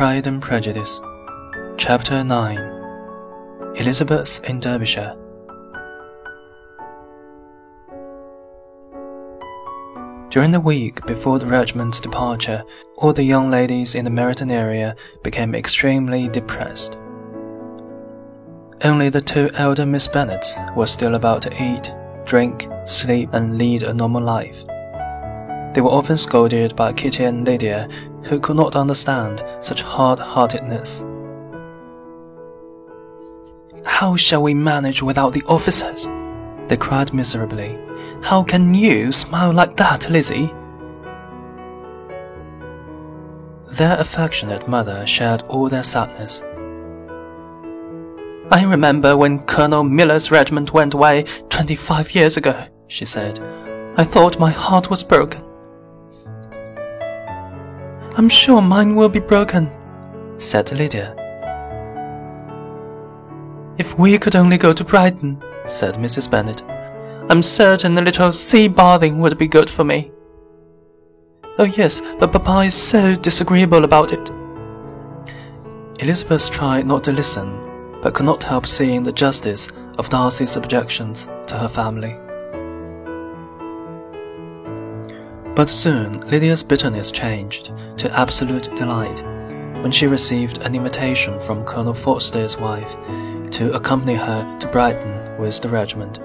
Pride and Prejudice, Chapter 9 Elizabeth in Derbyshire. During the week before the regiment's departure, all the young ladies in the Meryton area became extremely depressed. Only the two elder Miss Bennets were still about to eat, drink, sleep, and lead a normal life. They were often scolded by Kitty and Lydia, who could not understand such hard-heartedness. How shall we manage without the officers? They cried miserably. How can you smile like that, Lizzie? Their affectionate mother shared all their sadness. I remember when Colonel Miller's regiment went away twenty-five years ago, she said. I thought my heart was broken. I'm sure mine will be broken, said Lydia. If we could only go to Brighton, said Mrs. Bennet, I'm certain a little sea bathing would be good for me. Oh yes, but Papa is so disagreeable about it. Elizabeth tried not to listen, but could not help seeing the justice of Darcy's objections to her family. But soon Lydia's bitterness changed to absolute delight when she received an invitation from Colonel Forster's wife to accompany her to Brighton with the regiment.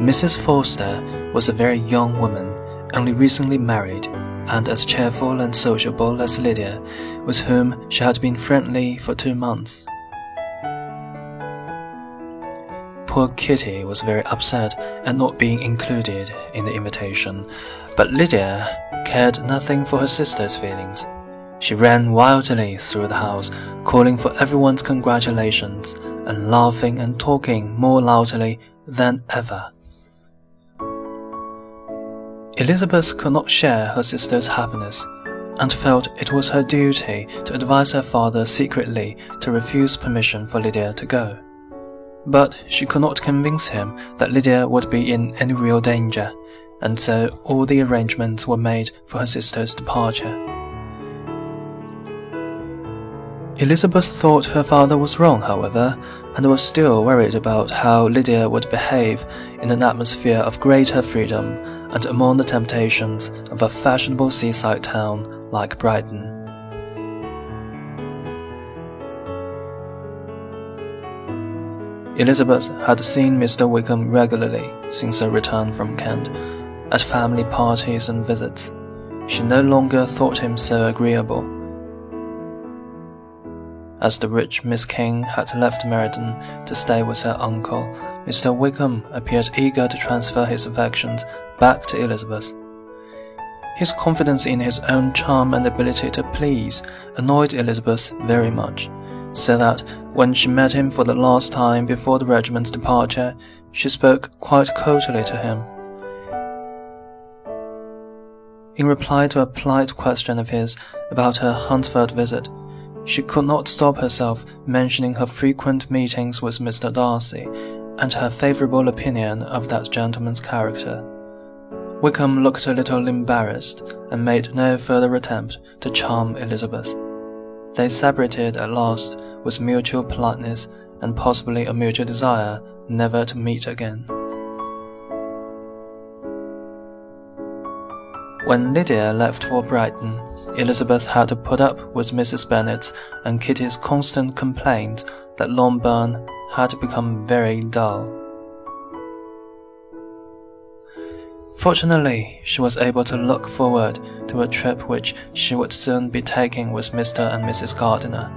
Mrs. Forster was a very young woman, only recently married, and as cheerful and sociable as Lydia, with whom she had been friendly for two months. Poor Kitty was very upset at not being included in the invitation, but Lydia cared nothing for her sister's feelings. She ran wildly through the house, calling for everyone's congratulations and laughing and talking more loudly than ever. Elizabeth could not share her sister's happiness and felt it was her duty to advise her father secretly to refuse permission for Lydia to go but she could not convince him that Lydia would be in any real danger, and so all the arrangements were made for her sister's departure. Elizabeth thought her father was wrong, however, and was still worried about how Lydia would behave in an atmosphere of greater freedom and among the temptations of a fashionable seaside town like Brighton. Elizabeth had seen Mr. Wickham regularly since her return from Kent, at family parties and visits. She no longer thought him so agreeable. As the rich Miss King had left Meryton to stay with her uncle, Mr. Wickham appeared eager to transfer his affections back to Elizabeth. His confidence in his own charm and ability to please annoyed Elizabeth very much so that when she met him for the last time before the regiment's departure, she spoke quite coldly to him. In reply to a polite question of his about her Hunsford visit, she could not stop herself mentioning her frequent meetings with Mr. Darcy and her favourable opinion of that gentleman's character. Wickham looked a little embarrassed and made no further attempt to charm Elizabeth. They separated at last with mutual politeness and possibly a mutual desire never to meet again. When Lydia left for Brighton, Elizabeth had to put up with Mrs. Bennet's and Kitty's constant complaints that Longbourn had become very dull. Fortunately, she was able to look forward to a trip which she would soon be taking with Mr. and Mrs. Gardiner.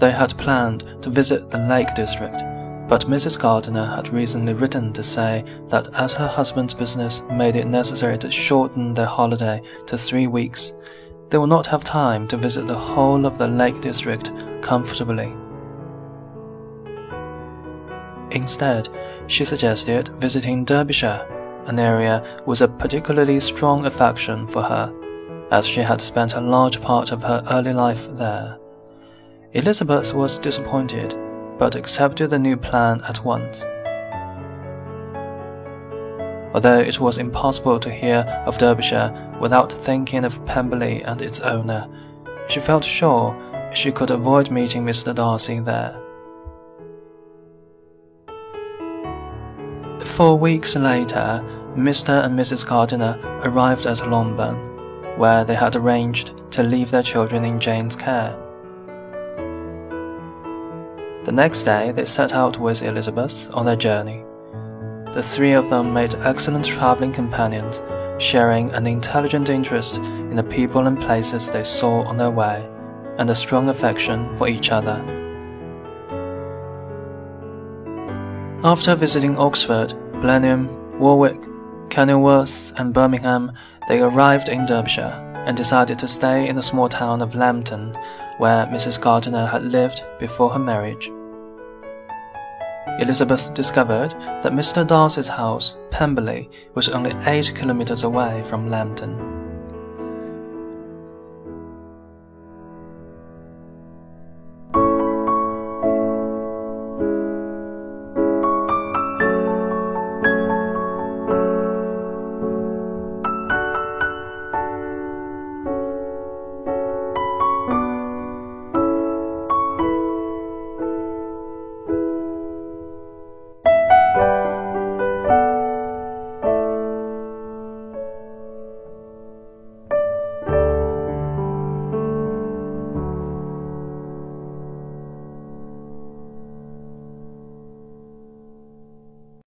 They had planned to visit the Lake District, but Mrs. Gardiner had recently written to say that as her husband's business made it necessary to shorten their holiday to three weeks, they would not have time to visit the whole of the Lake District comfortably. Instead, she suggested visiting Derbyshire an area with a particularly strong affection for her, as she had spent a large part of her early life there. Elizabeth was disappointed, but accepted the new plan at once. Although it was impossible to hear of Derbyshire without thinking of Pemberley and its owner, she felt sure she could avoid meeting Mr. Darcy there. Four weeks later, Mr. and Mrs. Gardiner arrived at Longbourn, where they had arranged to leave their children in Jane's care. The next day, they set out with Elizabeth on their journey. The three of them made excellent traveling companions, sharing an intelligent interest in the people and places they saw on their way, and a strong affection for each other. After visiting Oxford, Blenheim, Warwick, Kenilworth, and Birmingham, they arrived in Derbyshire and decided to stay in the small town of Lambton, where Mrs. Gardiner had lived before her marriage. Elizabeth discovered that Mr. Darcy's house, Pemberley, was only eight kilometers away from Lambton.